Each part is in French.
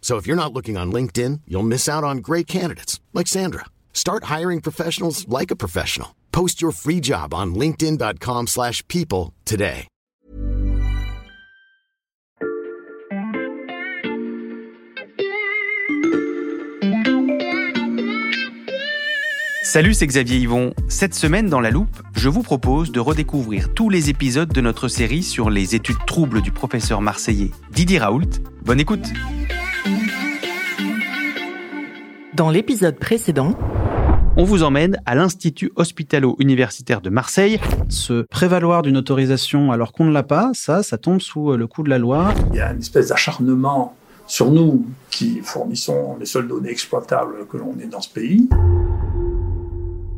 So if you're not looking on LinkedIn, you'll miss out on great candidates like Sandra. Start hiring professionals like a professional. Post your free job on linkedin.com/people today. Salut, c'est Xavier Yvon. Cette semaine dans La Loupe, je vous propose de redécouvrir tous les épisodes de notre série sur les études troubles du professeur marseillais Didier Raoult. Bonne écoute Dans l'épisode précédent, On vous emmène à l'Institut hospitalo-universitaire de Marseille. se prévaloir d'une autorisation alors qu'on ne l'a pas, ça, ça tombe sous euh, le coup de la loi. Il y a une espèce d'acharnement sur nous qui fournissons les seules données exploitables que l'on ait dans ce pays.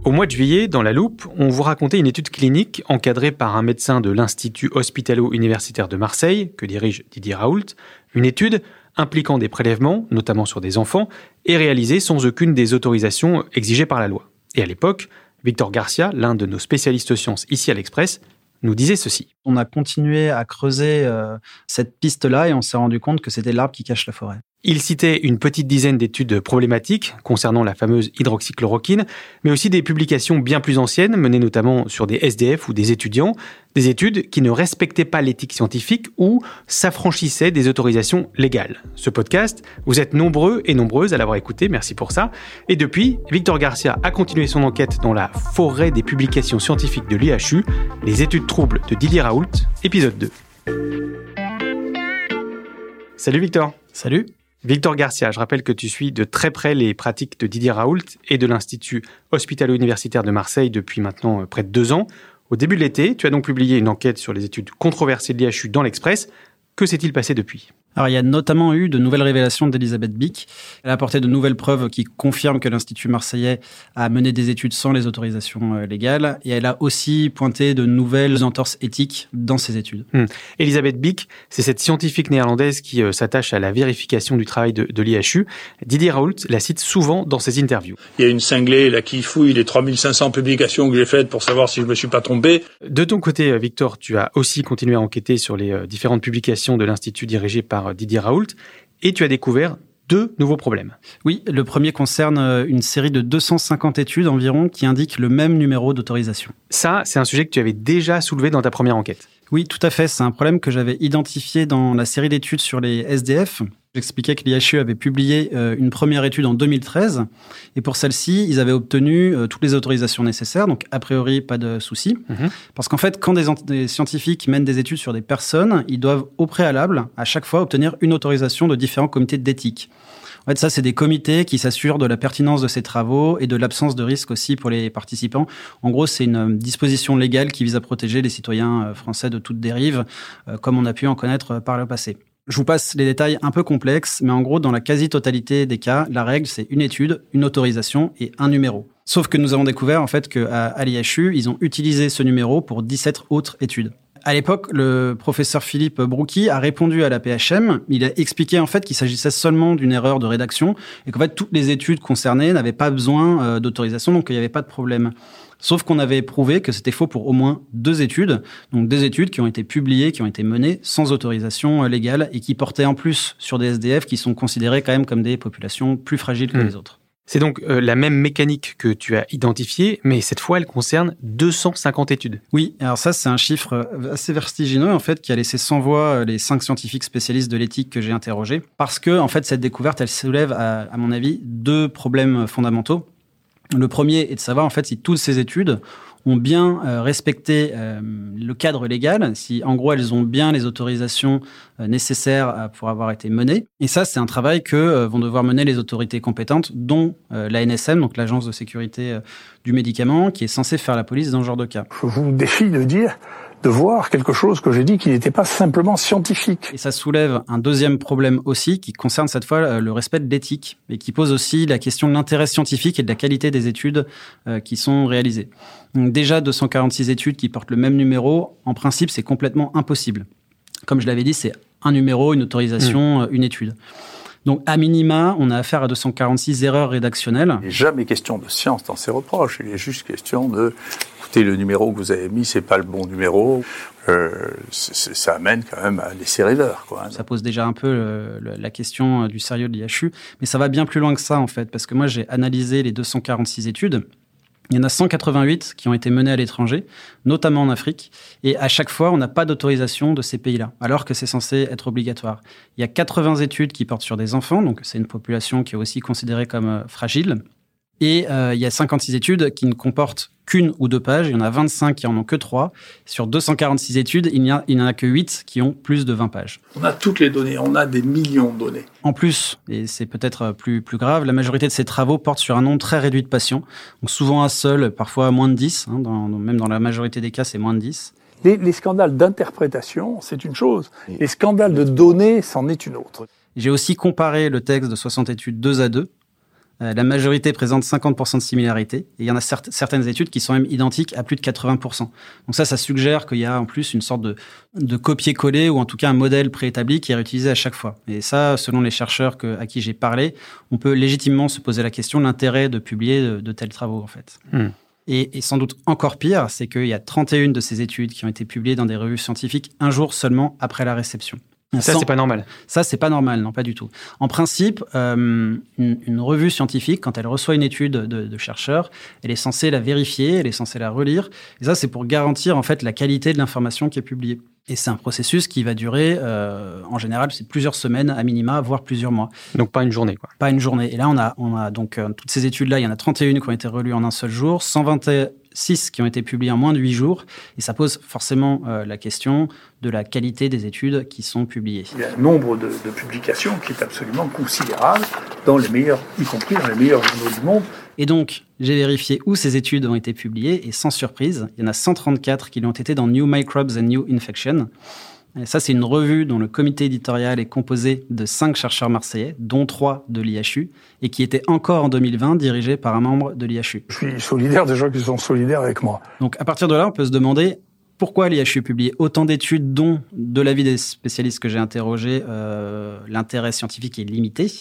Au mois de juillet, dans La Loupe, on vous racontait une étude clinique encadrée par un médecin de l'Institut hospitalo-universitaire de Marseille, que dirige Didier Raoult, une étude impliquant des prélèvements, notamment sur des enfants, et réalisée sans aucune des autorisations exigées par la loi. Et à l'époque, Victor Garcia, l'un de nos spécialistes sciences ici à l'Express, nous disait ceci. On a continué à creuser euh, cette piste-là et on s'est rendu compte que c'était l'arbre qui cache la forêt. Il citait une petite dizaine d'études problématiques concernant la fameuse hydroxychloroquine, mais aussi des publications bien plus anciennes, menées notamment sur des SDF ou des étudiants, des études qui ne respectaient pas l'éthique scientifique ou s'affranchissaient des autorisations légales. Ce podcast, vous êtes nombreux et nombreuses à l'avoir écouté, merci pour ça. Et depuis, Victor Garcia a continué son enquête dans la forêt des publications scientifiques de l'IHU, les études troubles de Didier Raoult, épisode 2. Salut Victor Salut Victor Garcia, je rappelle que tu suis de très près les pratiques de Didier Raoult et de l'Institut hospitalo-universitaire de Marseille depuis maintenant euh, près de deux ans. Au début de l'été, tu as donc publié une enquête sur les études controversées de l'IHU dans l'Express. Que s'est-il passé depuis? Alors, il y a notamment eu de nouvelles révélations d'Elisabeth Bick. Elle a apporté de nouvelles preuves qui confirment que l'Institut marseillais a mené des études sans les autorisations euh, légales. Et elle a aussi pointé de nouvelles entorses éthiques dans ces études. Elisabeth Bick, c'est cette scientifique néerlandaise qui euh, s'attache à la vérification du travail de, de l'IHU. Didier Raoult la cite souvent dans ses interviews. Il y a une cinglée là qui fouille les 3500 publications que j'ai faites pour savoir si je me suis pas trompé. De ton côté, euh, Victor, tu as aussi continué à enquêter sur les euh, différentes publications de l'Institut dirigé par Didier Raoult et tu as découvert deux nouveaux problèmes. Oui, le premier concerne euh, une série de 250 études environ qui indiquent le même numéro d'autorisation. Ça, c'est un sujet que tu avais déjà soulevé dans ta première enquête. Oui, tout à fait. C'est un problème que j'avais identifié dans la série d'études sur les SDF. J'expliquais que l'IHU avait publié euh, une première étude en 2013. Et pour celle-ci, ils avaient obtenu euh, toutes les autorisations nécessaires. Donc, a priori, pas de souci. Mhm. Parce qu'en fait, quand des, des scientifiques mènent des études sur des personnes, ils doivent au préalable, à chaque fois, obtenir une autorisation de différents comités d'éthique. En fait, ça, c'est des comités qui s'assurent de la pertinence de ces travaux et de l'absence de risque aussi pour les participants. En gros, c'est une euh, disposition légale qui vise à protéger les citoyens euh, français de toute dérive, euh, comme on a pu en connaître par le passé. Je vous passe les détails un peu complexes, mais en gros, dans la quasi-totalité des cas, la règle, c'est une étude, une autorisation et un numéro. Sauf que nous avons découvert en fait qu'à l'IHU, ils ont utilisé ce numéro pour 17 autres études. À l'époque, le professeur Philippe Brouki a répondu à la PHM. Il a expliqué en fait qu'il s'agissait seulement d'une erreur de rédaction et qu'en fait toutes les études concernées n'avaient pas besoin euh, d'autorisation, donc il n'y avait pas de problème. Sauf qu'on avait prouvé que c'était faux pour au moins deux études, donc des études qui ont été publiées, qui ont été menées sans autorisation euh, légale et qui portaient en plus sur des SDF qui sont considérés quand même comme des populations plus fragiles que Hmm. les autres. C'est donc euh, la même mécanique que tu as identifiée, mais cette fois, elle concerne 250 études. Oui, alors ça, c'est un chiffre euh, assez vertigineux, en fait, qui a laissé sans voix euh, les cinq scientifiques spécialistes de l'éthique que j'ai interrogés. Parce que, en fait, cette découverte, elle soulève, à, à mon avis, deux problèmes fondamentaux. Le premier est de savoir en fait si toutes ces études ont bien euh, respecté euh, le cadre légal, si en gros elles ont bien les autorisations euh, nécessaires pour avoir été menées. Et ça, c'est un travail que vont devoir mener les autorités compétentes, dont l'ANSM, donc l'Agence de sécurité du médicament, qui est censée faire la police dans ce genre de cas. Je vous défie de dire de voir quelque chose que j'ai dit qui n'était pas simplement scientifique. Et ça soulève un deuxième problème aussi qui concerne cette fois euh, le respect de l'éthique et qui pose aussi la question de l'intérêt scientifique et de la qualité des études euh, qui sont réalisées. Donc déjà 246 études qui portent le même numéro, en principe c'est complètement impossible. Comme je l'avais dit, c'est un numéro, une autorisation, mmh. une étude. Donc, à minima, on a affaire à 246 erreurs rédactionnelles. Il n'est jamais question de science dans ces reproches. Il est juste question de le numéro que vous avez mis, c'est pas le bon numéro. Euh, ça amène quand même à laisser rêveur. Quoi. Ça pose déjà un peu la question du sérieux de l'IHU, mais ça va bien plus loin que ça en fait, parce que moi j'ai analysé les 246 études. Il y en a 188 qui ont été menées à l'étranger, notamment en Afrique, et à chaque fois, on n'a pas d'autorisation de ces pays-là, alors que c'est censé être obligatoire. Il y a 80 études qui portent sur des enfants, donc c'est une population qui est aussi considérée comme euh, fragile. Et euh, il y a 56 études qui ne comportent qu'une ou deux pages. Il y en a 25 qui en ont que trois. Sur 246 études, il n'y en a que 8 qui ont plus de 20 pages. On a toutes les données, on a des millions de données. En plus, et c'est peut-être plus, plus grave, la majorité de ces travaux portent sur un nombre très réduit de patients. Donc souvent un seul, parfois moins de 10. Hein, même dans la majorité des cas, c'est moins de 10. Les, les scandales d'interprétation, c'est une chose. Les scandales de données, c'en est une autre. J'ai aussi comparé le texte de 60 études deux à deux euh, la majorité présente 50% de similarité. Et il y en a certaines études qui sont même identiques à plus de 80%. Donc ça, ça suggère qu'il y a en plus une sorte de, de copier-coller ou en tout cas un modèle préétabli qui est réutilisé à chaque fois. Et ça, selon les chercheurs que, à qui j'ai parlé, on peut légitimement se poser la question de l'intérêt de publier de, tels travaux en fait. Hmm. Et, et, sans doute encore pire, c'est qu'il y a 31 de ces études qui ont été publiées dans des revues scientifiques un jour seulement après la réception. Ça, c'est pas normal. Ça, c'est pas normal, non, pas du tout. En principe, euh, une, revue scientifique, quand elle reçoit une étude de, de, chercheurs, elle est censée la vérifier, elle est censée la relire. Et ça, c'est pour garantir en fait la qualité de l'information qui est publiée. Et c'est un processus qui va durer, euh, en général, c'est plusieurs semaines à minima, voire plusieurs mois. Donc pas une journée, quoi. Pas une journée. Et là, on a, on a donc euh, toutes ces études-là, il y en a 31 qui ont été relues en un seul jour, 121 6 qui ont été publiés en moins de 8 jours. Et ça pose forcément euh, la question de la qualité des études qui sont publiées. Il y a un nombre de, publications qui est absolument considérable, dans les meilleurs, y compris dans les meilleurs journaux du monde. Et donc, j'ai vérifié où ces études ont été publiées, et sans surprise, il y en a 134 qui l'ont été dans New Microbes and New Infection. Et ça, c'est une revue dont le comité éditorial est composé de cinq chercheurs marseillais, dont trois de l'IHU, et qui était encore en 2020 dirigé par un membre de l'IHU. Je suis solidaire des gens qui sont solidaires avec moi. Donc, à partir de là, on peut se demander pourquoi l'IHU publie autant d'études dont, de l'avis des spécialistes que j'ai interrogés, euh, l'intérêt scientifique est limité.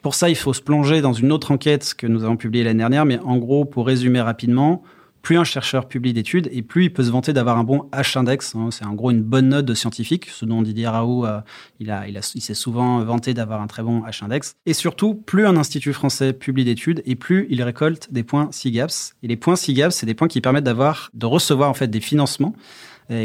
Pour ça, il faut se plonger dans une autre enquête que nous avons publiée l'année dernière, mais en gros, pour résumer rapidement, plus un chercheur publie d'études et plus il peut se vanter d'avoir un bon H-index. Hein. c'est en gros une bonne note de scientifique, ce dont Didier Raoult, euh, il, a, il, a, il s'est souvent vanté d'avoir un très bon H-index. Et surtout, plus un institut français publie d'études et plus il récolte des points SIGAPS. Et les points SIGAPS, c'est des points qui permettent d'avoir, de recevoir en fait des financements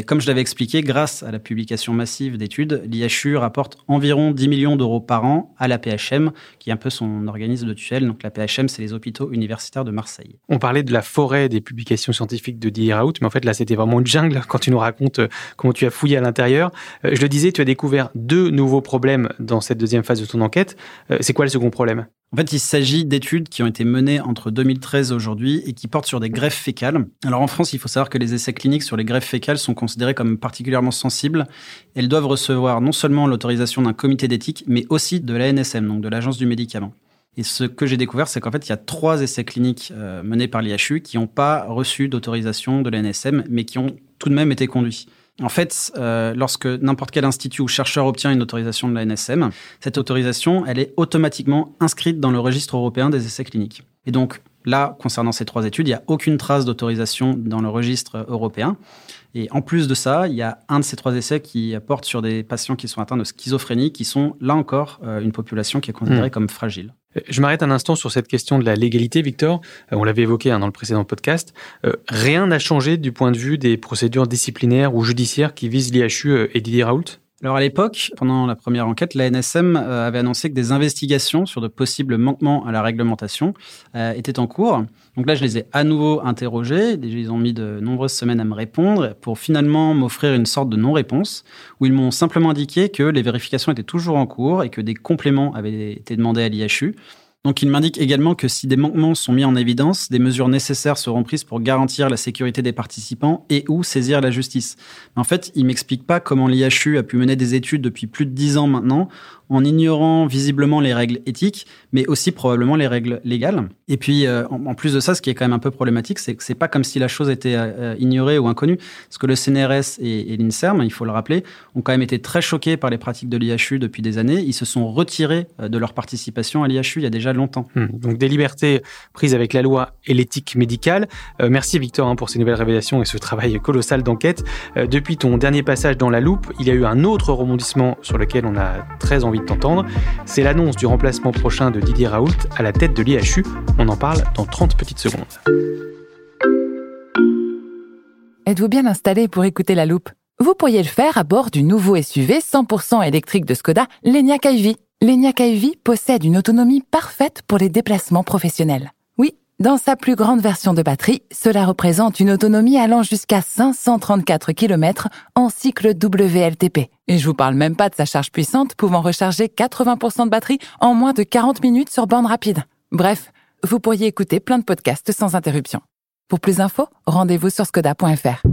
comme je l'avais expliqué, grâce à la publication massive d'études, l'IHU rapporte environ 10 millions d'euros par an à la PHM, qui est un peu son organisme de tutelle. Donc la PHM, c'est les hôpitaux universitaires de Marseille. On parlait de la forêt des publications scientifiques de Didier Raoult, mais en fait là, c'était vraiment une jungle quand tu nous racontes euh, comment tu as fouillé à l'intérieur. Euh, je le disais, tu as découvert deux nouveaux problèmes dans cette deuxième phase de ton enquête. Euh, c'est quoi le second problème? En fait, il s'agit d'études qui ont été menées entre 2013 et aujourd'hui et qui portent sur des greffes fécales. Alors en France, il faut savoir que les essais cliniques sur les greffes fécales sont considérés comme particulièrement sensibles. Elles doivent recevoir non seulement l'autorisation d'un comité d'éthique, mais aussi de l'ANSM, donc de l'Agence du médicament. Et ce que j'ai découvert, c'est qu'en fait, il y a trois essais cliniques euh, menés par l'IHU qui n'ont pas reçu d'autorisation de l'ANSM, mais qui ont tout de même été conduits. En fait, euh, lorsque n'importe quel institut ou chercheur obtient une autorisation de la NSM, cette autorisation, elle est automatiquement inscrite dans le registre européen des essais cliniques. Et donc là, concernant ces trois études, il n'y a aucune trace d'autorisation dans le registre européen. Et en plus de ça, il y a un de ces trois essais qui porte sur des patients qui sont atteints de schizophrénie, qui sont là encore euh, une population qui est considérée hmm. comme fragile. Je m'arrête un instant sur cette question de la légalité, Victor. Euh, on l'avait évoqué hein, dans le précédent podcast. Euh, rien n'a changé du point de vue des procédures disciplinaires ou judiciaires qui visent l'IHU et Didier Raoult? Alors à l'époque, pendant la première enquête, la NSM euh, avait annoncé que des investigations sur de possibles manquements à la réglementation euh, étaient en cours. Donc là, je les ai à nouveau interrogés. Ils ont mis de nombreuses semaines à me répondre pour finalement m'offrir une sorte de non-réponse où ils m'ont simplement indiqué que les vérifications étaient toujours en cours et que des compléments avaient été demandés à l'IHU. Donc il m'indique également que si des manquements sont mis en évidence, des mesures nécessaires seront prises pour garantir la sécurité des participants et ou saisir la justice. En fait, il m'explique pas comment l'IHU a pu mener des études depuis plus de dix ans maintenant en ignorant visiblement les règles éthiques, mais aussi probablement les règles légales. Et puis, euh, en, plus de ça, ce qui est quand même un peu problématique, c'est que c'est pas comme si la chose était euh, ignorée ou inconnue, parce que le CNRS et, et l'INSERM, il faut le rappeler, ont quand même été très choqués par les pratiques de l'IHU depuis des années. Ils se sont retirés euh, de leur participation à l'IHU il y a déjà longtemps. Hmm. donc des libertés prises avec la loi et l'éthique médicale. merci Victor hein, pour ces nouvelles révélations et ce travail colossal d'enquête. depuis ton dernier passage dans la loupe, il y a eu un autre rebondissement sur lequel on a très envie d'entendre, c'est l'annonce du remplacement prochain de Didier Raoult à la tête de l'IHU. On en parle dans 30 petites secondes. Êtes-vous bien installé pour écouter la loupe? Vous pourriez le faire à bord du nouveau SUV 100% électrique de Skoda, l'Enyaq iV. L'Enyaq iV possède une autonomie parfaite pour les déplacements professionnels. Dans sa plus grande version de batterie, cela représente une autonomie allant jusqu'à 534 km en cycle WLTP. Et je vous parle même pas de sa charge puissante pouvant recharger 80% de batterie en moins de 40 minutes sur bande rapide. Bref, vous pourriez écouter plein de podcasts sans interruption. Pour plus d'infos, rendez-vous sur skoda.fr.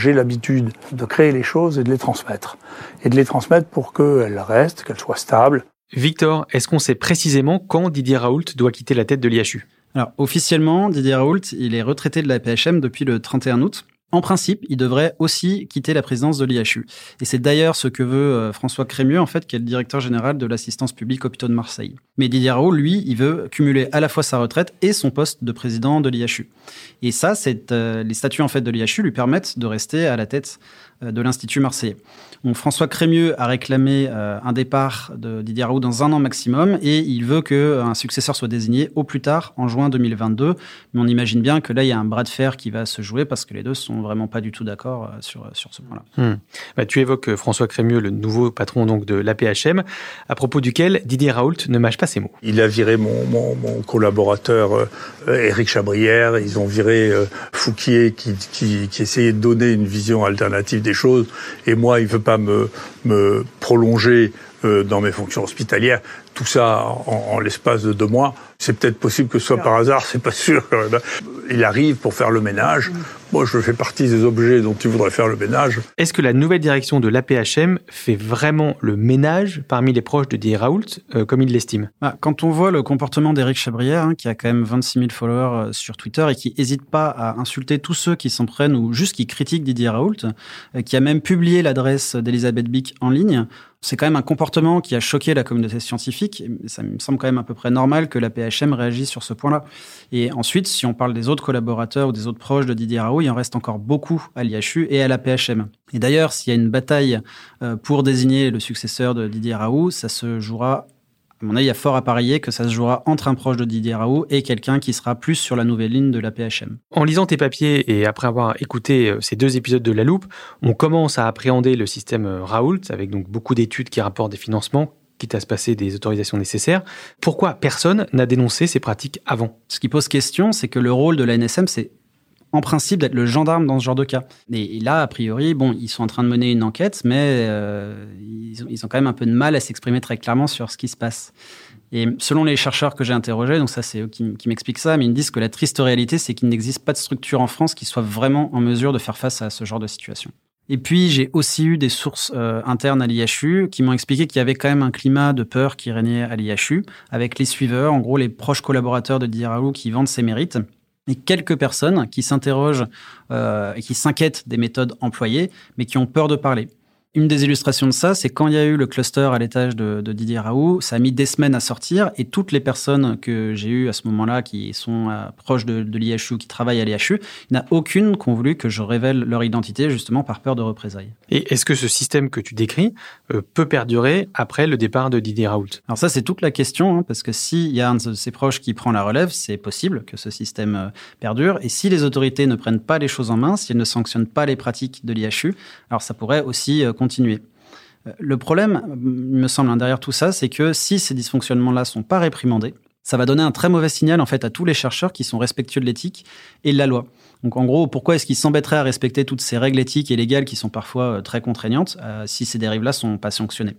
J'ai l'habitude de créer les choses et de les transmettre. Et de les transmettre pour qu'elles restent, qu'elles soient stables. Victor, est-ce qu'on sait précisément quand Didier Raoult doit quitter la tête de l'IHU? Alors, officiellement, Didier Raoult, il est retraité de la PHM depuis le 31 août. En principe, il devrait aussi quitter la présidence de l'IHU. Et c'est d'ailleurs ce que veut euh, François Crémieux, en fait, qui est le directeur général de l'assistance publique hôpitaux de Marseille. Mais Didier Raoult, lui, il veut cumuler à la fois sa retraite et son poste de président de l'IHU. Et ça, c'est euh, les statuts en fait de l'IHU lui permettent de rester à la tête de l'Institut marseillais. François Crémieux a réclamé euh, un départ de Didier Raoult dans un an maximum et il veut qu'un euh, successeur soit désigné au plus tard en juin 2022. Mais on imagine bien que là, il y a un bras de fer qui va se jouer parce que les deux sont vraiment pas du tout d'accord sur, sur ce point-là. Hmm. Bah, tu évoques François Crémieux, le nouveau patron donc de l'APHM, à propos duquel Didier Raoult ne mâche pas ses mots. Il a viré mon, mon, collaborateur Éric Chabrière, ils ont viré Fouquier qui, qui, qui essayait de donner une vision alternative des choses. Et moi, il veut pas me, me prolonger euh, dans mes fonctions hospitalières. Tout ça en, l'espace de deux mois. C'est peut-être possible que ce soit par hasard, c'est pas sûr. Il arrive pour faire le ménage. Moi, je fais partie des objets dont il voudrait faire le ménage. Est-ce que la nouvelle direction de l'APHM fait vraiment le ménage parmi les proches de Didier Raoult, euh, comme il l'estime? Bah, Quand on voit le comportement d'Éric Chabrière, hein, qui a quand même 26 000 followers euh, sur Twitter et qui n'hésite pas à insulter tous ceux qui s'en prennent ou juste qui critiquent Didier Raoult, qui a même publié l'adresse d'Elisabeth Bick en ligne, c'est quand même un comportement qui a choqué la communauté scientifique. Ça me semble quand même à peu près normal que la PHM réagisse sur ce point-là. Et ensuite, si on parle des autres collaborateurs ou des autres proches de Didier Raoult, il en reste encore beaucoup à l'IHU et à la PHM. Et d'ailleurs, s'il y a une bataille euh, pour désigner le successeur de Didier Raoult, ça se jouera à mon avis, il y a fort à parier que ça se jouera entre un proche de Didier Raoult et quelqu'un qui sera plus sur la nouvelle ligne de la PHM. En lisant tes papiers et après avoir écouté euh, ces deux épisodes de La Loupe, on commence à appréhender le système euh, Raoult avec donc beaucoup d'études qui rapportent des financements quitte à se passer des autorisations nécessaires. Pourquoi personne n'a dénoncé ces pratiques avant? Ce qui pose question, c'est que le rôle de la NSM, c'est en principe d'être le gendarme dans ce genre de cas. Et, là, a priori, bon, ils sont en train de mener une enquête, mais euh, ils, ont, quand même un peu de mal à s'exprimer très clairement sur ce qui se passe. Et selon les chercheurs que j'ai interrogés, donc ça c'est eux qui, qui m'expliquent ça, mais ils me disent que la triste réalité, c'est qu'il n'existe pas de structure en France qui soit vraiment en mesure de faire face à ce genre de situation. Et puis j'ai aussi eu des sources euh, internes à l'IHU qui m'ont expliqué qu'il y avait quand même un climat de peur qui régnait à l'IHU, avec les suiveurs, en gros les proches collaborateurs de Didier qui vendent ses mérites et quelques personnes qui s'interrogent euh, et qui s'inquiètent des méthodes employées, mais qui ont peur de parler. Une des illustrations de ça, c'est quand il y a eu le cluster à l'étage de, Didier Raoult, ça a mis des semaines à sortir et toutes les personnes que j'ai eues à ce moment-là qui sont euh, proches de, l'IHU, qui travaillent à l'IHU, il n'y en a aucune qui ont voulu que je révèle leur identité justement par peur de représailles. Et est-ce que ce système que tu décris euh, peut perdurer après le départ de Didier Raoult? Alors ça, c'est toute la question, hein, parce que s'il y a un de ses proches qui prend la relève, c'est possible que ce système euh, perdure. Et si les autorités ne prennent pas les choses en main, si elles ne sanctionnent pas les pratiques de l'IHU, alors ça pourrait aussi Euh, le problème, il me semble, hein, derrière tout ça, c'est que si ces dysfonctionnements-là sont pas réprimandés, ça va donner un très mauvais signal en fait à tous les chercheurs qui sont respectueux de l'éthique et de la loi. Donc en gros, pourquoi est-ce qu'ils s'embêteraient à respecter toutes ces règles éthiques et légales qui sont parfois euh, très contraignantes si ces dérives-là sont pas sanctionnées?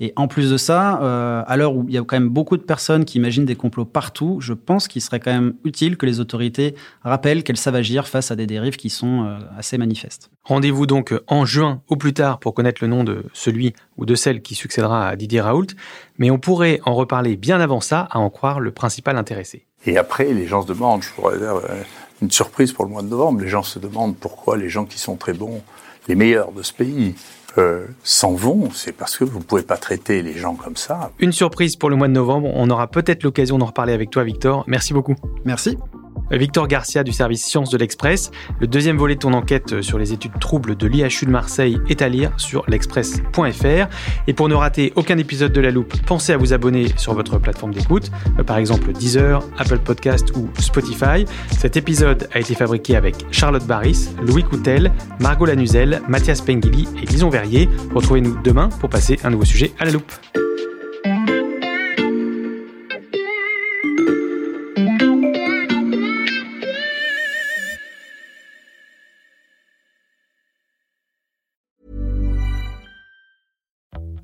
Et en plus de ça, euh, à l'heure où il y a quand même beaucoup de personnes qui imaginent des complots partout, je pense qu'il serait quand même utile que les autorités rappellent qu'elles savent agir face à des dérives qui sont euh, assez manifestes. Rendez-vous donc en juin au plus tard pour connaître le nom de celui ou de celle qui succédera à Didier Raoult, mais on pourrait en reparler bien avant ça, à en croire le principal intéressé. Et après, les gens se demandent, je pourrais dire, euh, une surprise pour le mois de novembre, les gens se demandent pourquoi les gens qui sont très bons, les meilleurs de ce pays, euh, s'en vont, c'est parce que vous ne pouvez pas traiter les gens comme ça. Une surprise pour le mois de novembre, on aura peut-être l'occasion d'en reparler avec toi Victor. Merci beaucoup. Merci. Victor Garcia du service Sciences de l'Express. Le deuxième volet de ton enquête sur les études troubles de l'IHU de Marseille est à lire sur l'express.fr. Et pour ne rater aucun épisode de La Loupe, pensez à vous abonner sur votre plateforme d'écoute, euh, par exemple Deezer, Apple Podcast ou Spotify. Cet épisode a été fabriqué avec Charlotte Barris, Louis Coutel, Margot Lanuzel, Mathias Pengili et Lison Verrier. Retrouvez-nous demain pour passer un nouveau sujet à La Loupe.